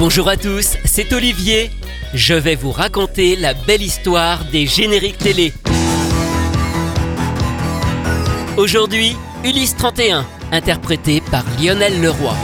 Bonjour à tous, c'est Olivier. Je vais vous raconter la belle histoire des génériques télé. Aujourd'hui, Ulysse 31, interprété par Lionel Leroy.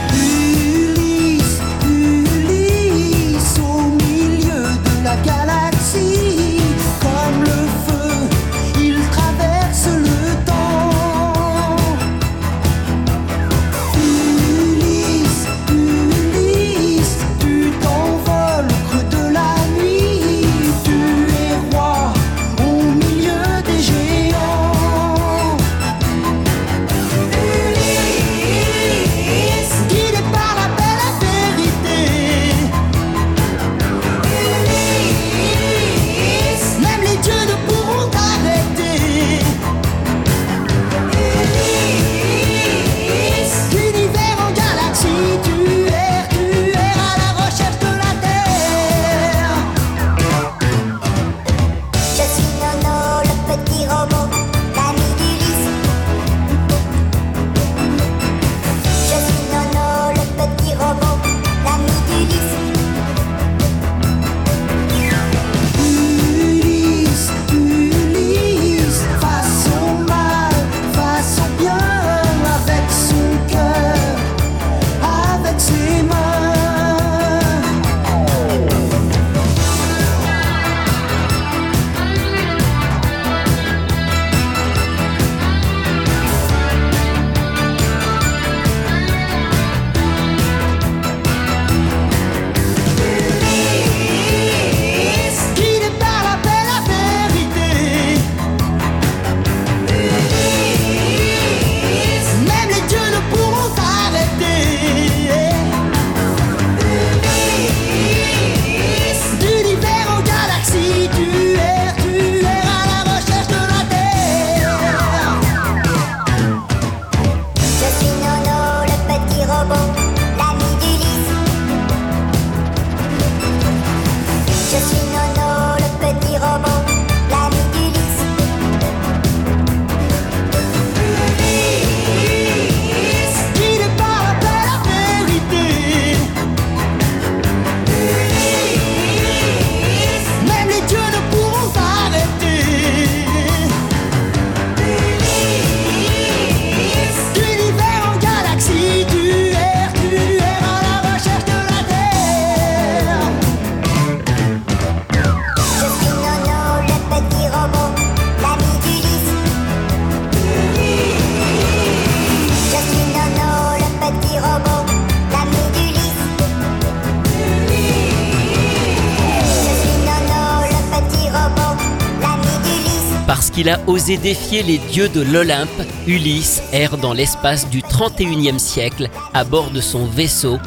A osé défier les dieux de l'Olympe, Ulysse erre dans l'espace du 31e siècle à bord de son vaisseau,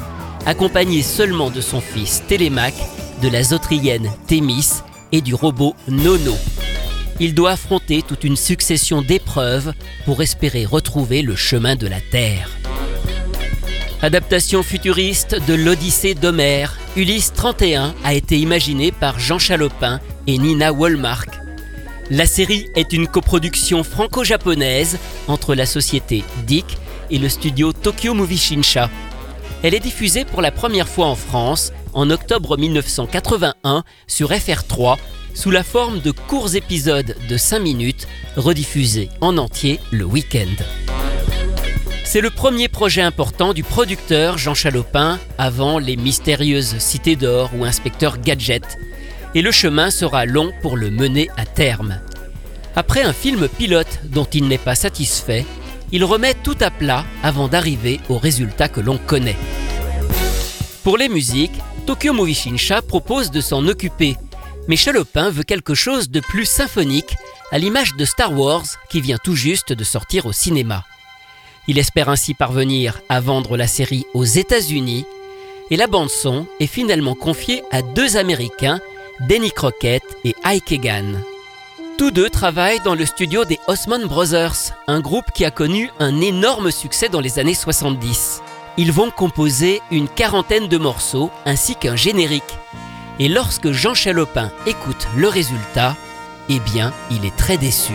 accompagné seulement de son fils Télémaque, de la zotrienne Thémis et du robot Nono. Il doit affronter toute une succession d'épreuves pour espérer retrouver le chemin de la Terre. Adaptation futuriste de l'Odyssée d'Homère, Ulysse 31 a été imaginé par Jean Chalopin et Nina Wollmark. La série est une coproduction franco-japonaise entre la société DIC et le studio Tokyo Movie Shinsha. Elle est diffusée pour la première fois en France en octobre 1981 sur FR3 sous la forme de courts épisodes de 5 minutes rediffusés en entier le week-end. C'est le premier projet important du producteur Jean Chalopin avant les mystérieuses Cités d'Or ou Inspecteur Gadget, et le chemin sera long pour le mener à terme. Après un film pilote dont il n'est pas satisfait, il remet tout à plat avant d'arriver au résultat que l'on connaît. Pour les musiques, Tokyo Movie Shinsha propose de s'en occuper, mais Chalopin veut quelque chose de plus symphonique, à l'image de Star Wars qui vient tout juste de sortir au cinéma. Il espère ainsi parvenir à vendre la série aux États-Unis et la bande-son est finalement confiée à deux Américains, Denny Crockett et Ike Egan. Tous deux travaillent dans le studio des Osmond Brothers, un groupe qui a connu un énorme succès dans les années 70. Ils vont composer une quarantaine de morceaux ainsi qu'un générique. Et lorsque Jean Chalopin écoute le résultat, eh bien, il est très déçu.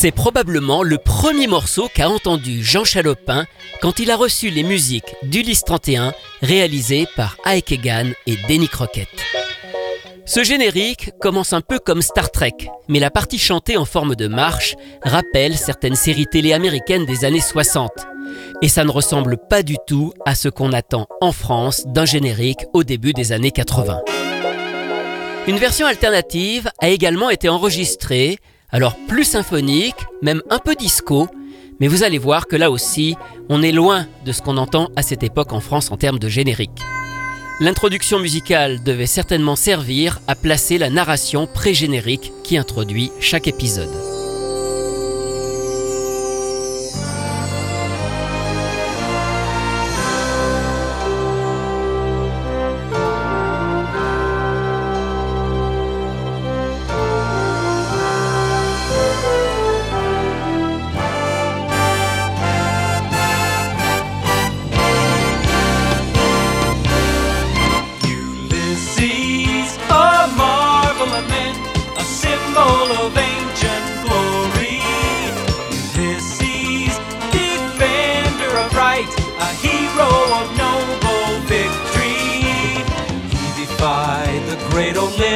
C'est probablement le premier morceau qu'a entendu Jean Chalopin quand il a reçu les musiques d'Ulysse 31 réalisées par Ike Egan et Denny Crockett. Ce générique commence un peu comme Star Trek, mais la partie chantée en forme de marche rappelle certaines séries télé américaines des années 60. Et ça ne ressemble pas du tout à ce qu'on attend en France d'un générique au début des années 80. Une version alternative a également été enregistrée, alors plus symphonique, même un peu disco, mais vous allez voir que là aussi, on est loin de ce qu'on entend à cette époque en France en termes de générique. L'introduction musicale devait certainement servir à placer la narration pré-générique qui introduit chaque épisode.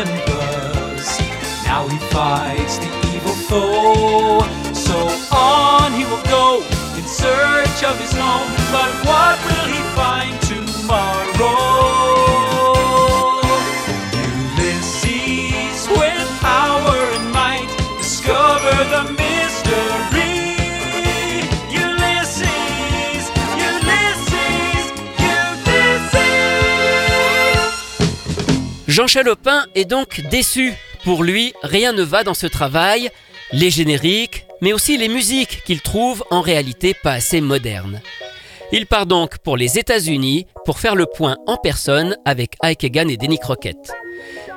Olympus, now he fights the evil foe. So on he will go in search of his home, but what Jean Chalopin est donc déçu. Pour lui, rien ne va dans ce travail, les génériques, mais aussi les musiques qu'il trouve en réalité pas assez modernes. Il part donc pour les États-Unis pour faire le point en personne avec Ike Egan et Denny Crockett.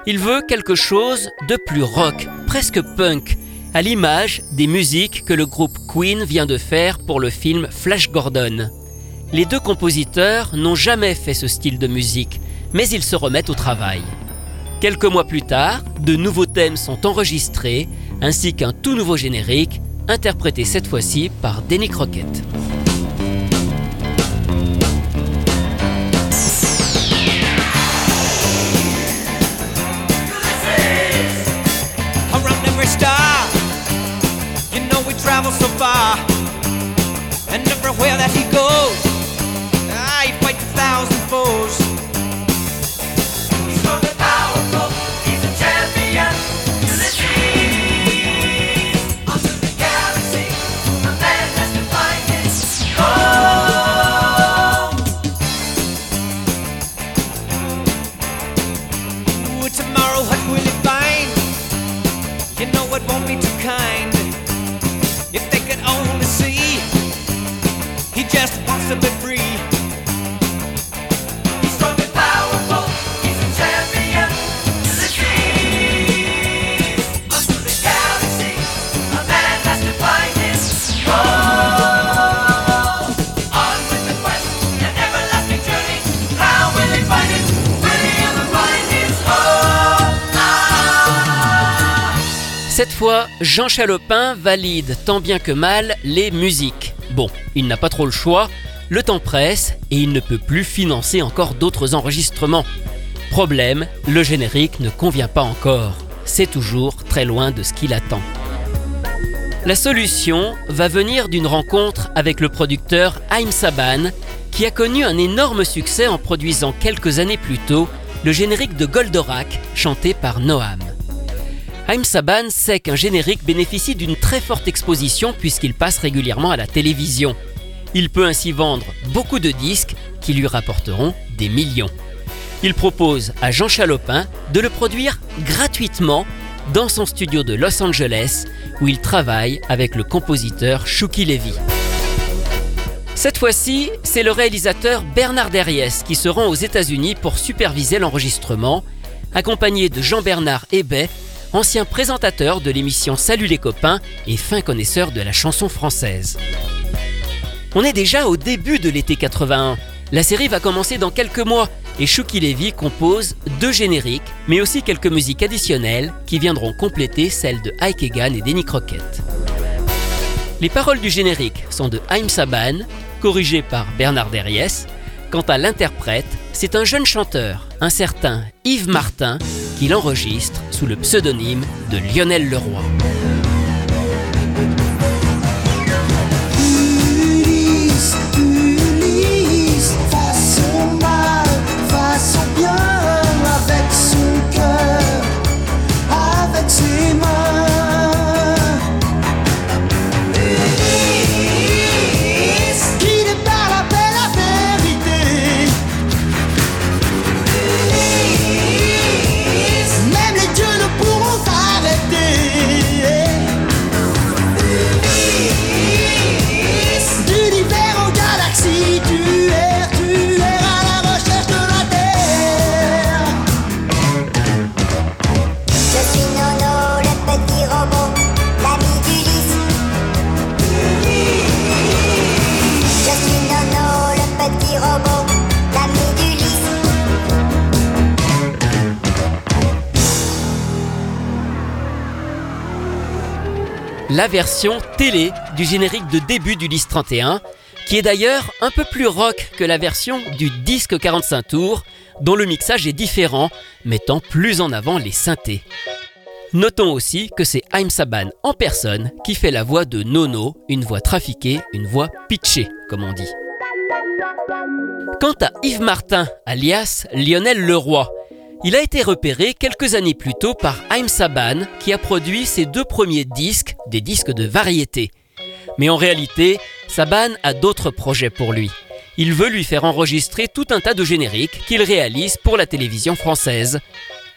Il veut quelque chose de plus rock, presque punk, à l'image des musiques que le groupe Queen vient de faire pour le film Flash Gordon. Les deux compositeurs n'ont jamais fait ce style de musique, mais ils se remettent au travail. Quelques mois plus tard, de nouveaux thèmes sont enregistrés, ainsi qu'un tout nouveau générique, interprété cette fois-ci par Denny Crockett. Jean Chalopin valide tant bien que mal les musiques. Bon, il n'a pas trop le choix, le temps presse et il ne peut plus financer encore d'autres enregistrements. Problème, le générique ne convient pas encore. C'est toujours très loin de ce qu'il attend. La solution va venir d'une rencontre avec le producteur Haïm Saban, qui a connu un énorme succès en produisant quelques années plus tôt le générique de Goldorak, chanté par Noam. Haïm Saban sait qu'un générique bénéficie d'une très forte exposition puisqu'il passe régulièrement à la télévision. Il peut ainsi vendre beaucoup de disques qui lui rapporteront des millions. Il propose à Jean Chalopin de le produire gratuitement dans son studio de Los Angeles où il travaille avec le compositeur Shuki Levy. Cette fois-ci, c'est le réalisateur Bernard Derriès qui se rend aux États-Unis pour superviser l'enregistrement, accompagné de Jean-Bernard Hébet, ancien présentateur de l'émission Salut les copains et fin connaisseur de la chanson française. On est déjà au début de l'été 81. La série va commencer dans quelques mois et Shuki Levy compose deux génériques, mais aussi quelques musiques additionnelles qui viendront compléter celles de Ike Egan et Denny Crockett. Les paroles du générique sont de Haïm Saban, corrigées par Bernard Derriès. Quant à l'interprète, c'est un jeune chanteur, un certain Yves Martin, qui l'enregistre sous le pseudonyme de Lionel Leroy. La version télé du générique de début du Lys 31, qui est d'ailleurs un peu plus rock que la version du disque 45 tours, dont le mixage est différent, mettant plus en avant les synthés. Notons aussi que c'est Haïm Saban en personne qui fait la voix de Nono, une voix trafiquée, une voix pitchée, comme on dit. Quant à Yves Martin, alias Lionel Leroy, il a été repéré quelques années plus tôt par Haïm Saban, qui a produit ses deux premiers disques, des disques de variété. Mais en réalité, Saban a d'autres projets pour lui. Il veut lui faire enregistrer tout un tas de génériques qu'il réalise pour la télévision française.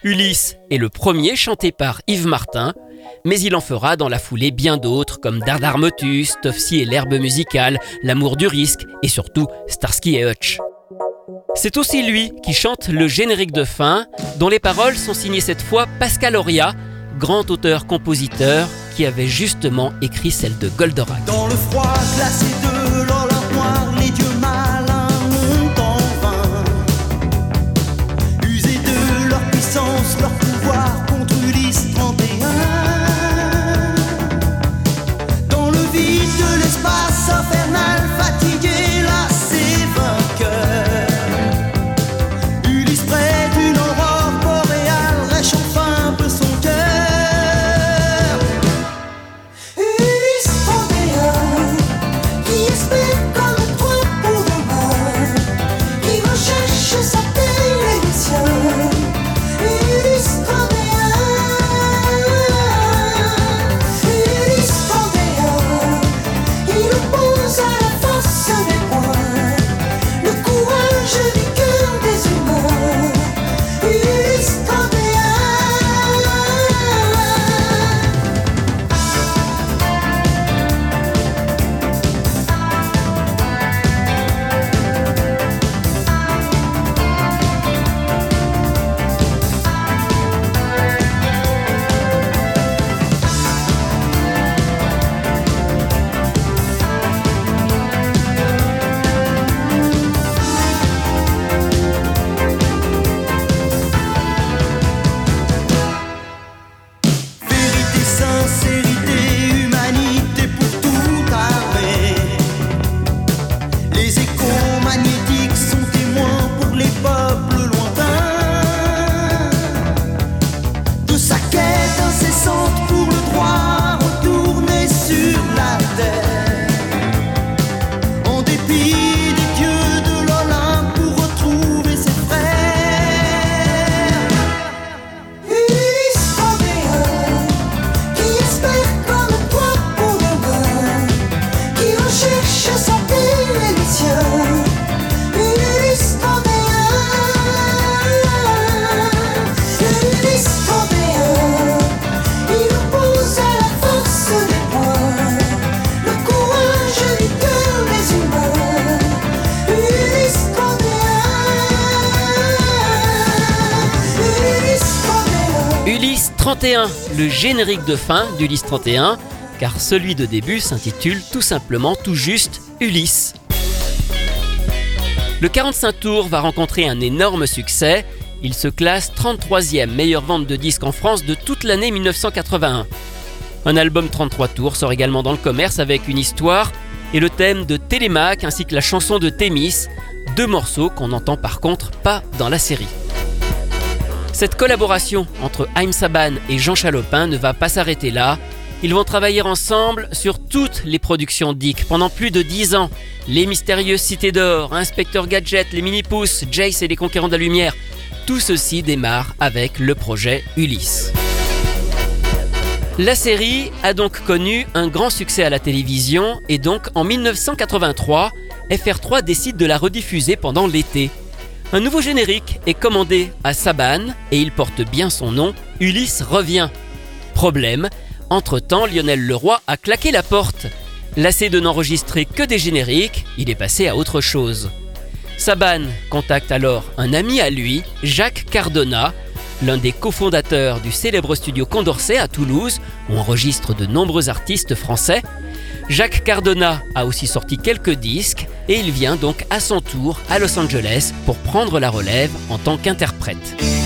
Ulysse est le premier chanté par Yves Martin, mais il en fera dans la foulée bien d'autres comme Dardar Motus, Tofsi et l'herbe musicale, L'amour du risque et surtout Starsky et Hutch. C'est aussi lui qui chante le générique de fin, dont les paroles sont signées cette fois Pascal Auria, grand auteur-compositeur qui avait justement écrit celle de Goldorak. 31, le générique de fin d'Ulysse 31, car celui de début s'intitule tout simplement tout juste Ulysse. Le 45 tours va rencontrer un énorme succès. Il se classe 33e meilleure vente de disques en France de toute l'année 1981. Un album 33 tours sort également dans le commerce avec une histoire et le thème de Télémaque ainsi que la chanson de Thémis, deux morceaux qu'on n'entend par contre pas dans la série. Cette collaboration entre Haïm Saban et Jean Chalopin ne va pas s'arrêter là. Ils vont travailler ensemble sur toutes les productions Dick pendant plus de 10 ans. Les mystérieuses cités d'or, Inspecteur Gadget, les mini-pousses, Jace et les conquérants de la lumière. Tout ceci démarre avec le projet Ulysse. La série a donc connu un grand succès à la télévision et donc en 1983, FR3 décide de la rediffuser pendant l'été. Un nouveau générique est commandé à Saban et il porte bien son nom, Ulysse revient. Problème, entre-temps Lionel Leroy a claqué la porte. Lassé de n'enregistrer que des génériques, il est passé à autre chose. Saban contacte alors un ami à lui, Jacques Cardona, l'un des cofondateurs du célèbre studio Condorcet à Toulouse, où enregistre de nombreux artistes français. Jacques Cardona a aussi sorti quelques disques et il vient donc à son tour à Los Angeles pour prendre la relève en tant qu'interprète.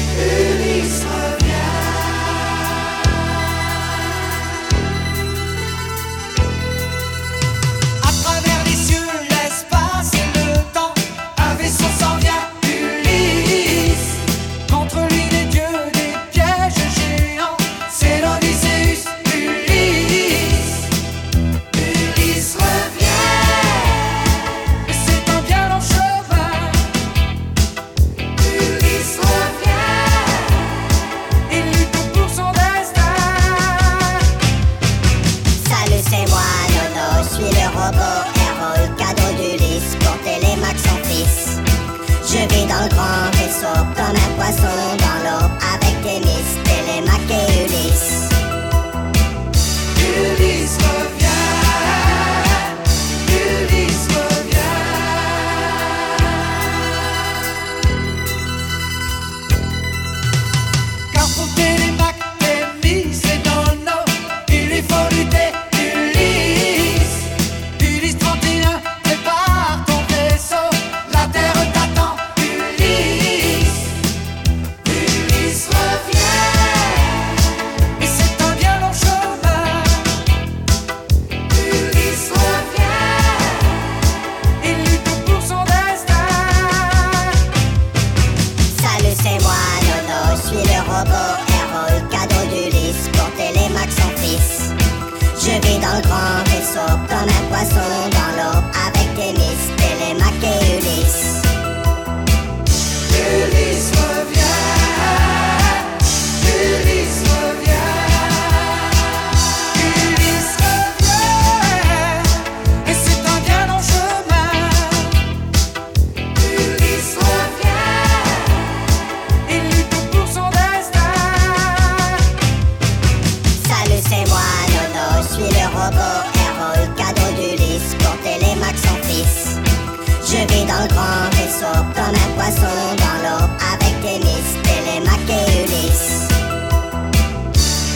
Grand vaisseau comme un poisson dans l'eau avec Télémac et Ulysse.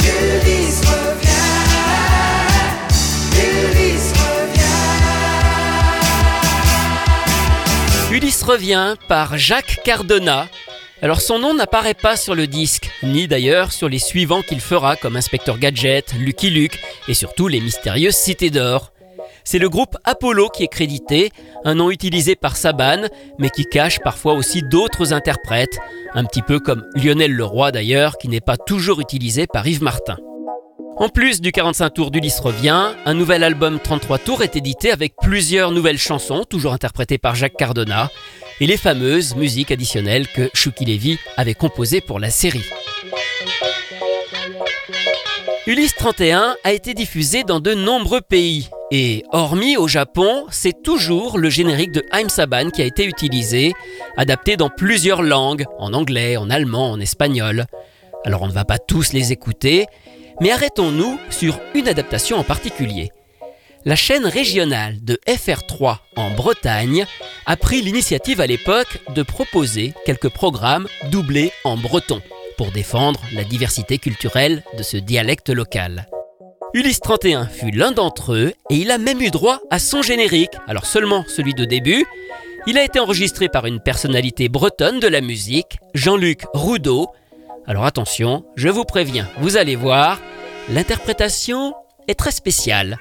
Ulysse revient, Ulysse revient. Ulysse revient par Jacques Cardona. Alors son nom n'apparaît pas sur le disque, ni d'ailleurs sur les suivants qu'il fera comme Inspecteur Gadget, Lucky Luke et surtout les mystérieuses Cités d'Or. C'est le groupe Apollo qui est crédité, un nom utilisé par Saban, mais qui cache parfois aussi d'autres interprètes, un petit peu comme Lionel Leroy d'ailleurs, qui n'est pas toujours utilisé par Yves Martin. En plus du 45 tours d'Ulysse revient, un nouvel album 33 tours est édité avec plusieurs nouvelles chansons, toujours interprétées par Jacques Cardona, et les fameuses musiques additionnelles que Shuki Levy avait composées pour la série. Ulysse 31 a été diffusé dans de nombreux pays, et hormis au Japon, c'est toujours le générique de Haim Saban qui a été utilisé, adapté dans plusieurs langues, en anglais, en allemand, en espagnol. Alors on ne va pas tous les écouter, mais arrêtons-nous sur une adaptation en particulier. La chaîne régionale de FR3 en Bretagne a pris l'initiative à l'époque de proposer quelques programmes doublés en breton pour défendre la diversité culturelle de ce dialecte local. Ulysse 31 fut l'un d'entre eux et il a même eu droit à son générique, alors seulement celui de début. Il a été enregistré par une personnalité bretonne de la musique, Jean-Luc Roudot. Alors attention, je vous préviens, vous allez voir, l'interprétation est très spéciale.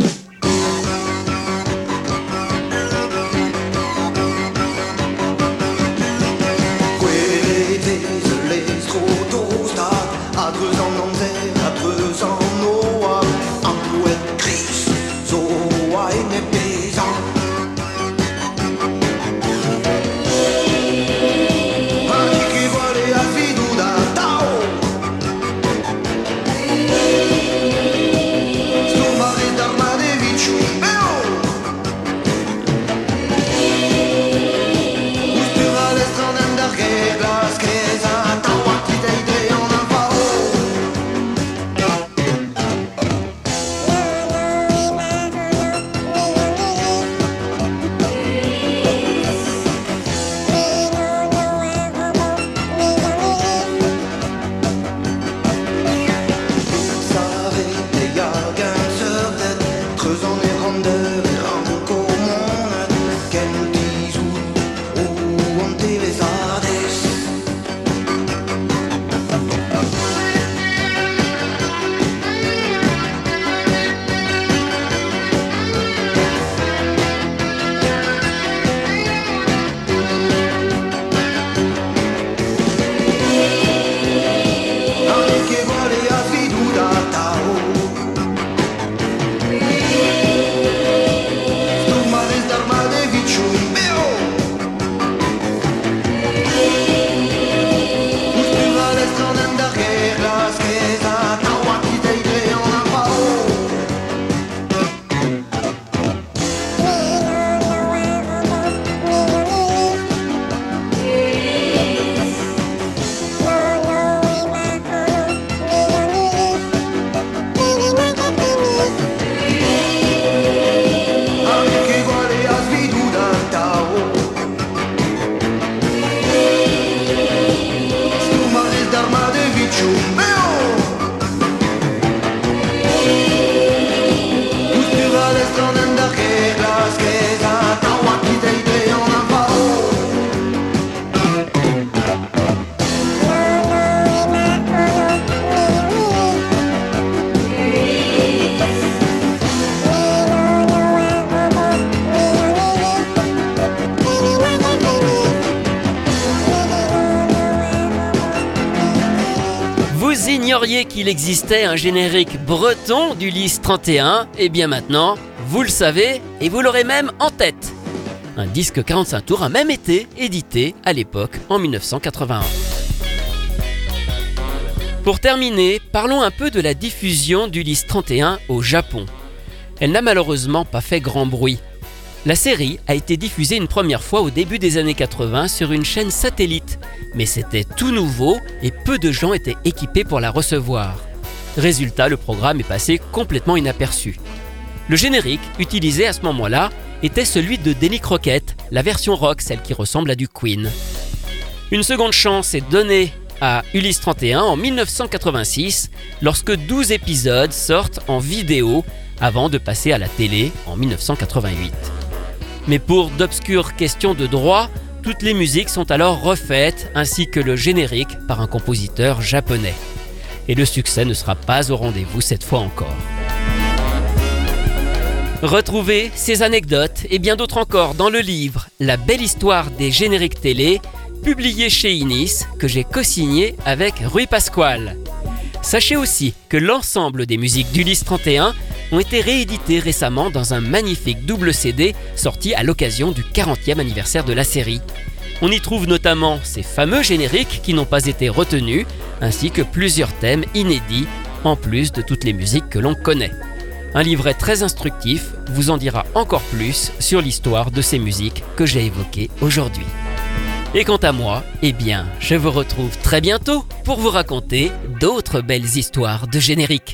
Qu'il existait un générique breton d'Ulysse 31, et eh bien maintenant, vous le savez et vous l'aurez même en tête. Un disque 45 tours a même été édité à l'époque en 1981. Pour terminer, parlons un peu de la diffusion d'Ulysse 31 au Japon. Elle n'a malheureusement pas fait grand bruit, la série a été diffusée une première fois au début des années 80 sur une chaîne satellite, mais c'était tout nouveau et peu de gens étaient équipés pour la recevoir. Résultat, le programme est passé complètement inaperçu. Le générique utilisé à ce moment-là était celui de Denny Crockett, la version rock, celle qui ressemble à du Queen. Une seconde chance est donnée à Ulysse 31 en 1986 lorsque 12 épisodes sortent en vidéo avant de passer à la télé en 1988. Mais pour d'obscures questions de droit, toutes les musiques sont alors refaites, ainsi que le générique par un compositeur japonais. Et le succès ne sera pas au rendez-vous cette fois encore. Retrouvez ces anecdotes et bien d'autres encore dans le livre La belle histoire des génériques télé, publié chez Inis, que j'ai co-signé avec Rui Pasquale. Sachez aussi que l'ensemble des musiques d'Ulysse 31 ont été réédités récemment dans un magnifique double CD sorti à l'occasion du 40e anniversaire de la série. On y trouve notamment ces fameux génériques qui n'ont pas été retenus, ainsi que plusieurs thèmes inédits, en plus de toutes les musiques que l'on connaît. Un livret très instructif vous en dira encore plus sur l'histoire de ces musiques que j'ai évoquées aujourd'hui. Et quant à moi, eh bien, je vous retrouve très bientôt pour vous raconter d'autres belles histoires de génériques.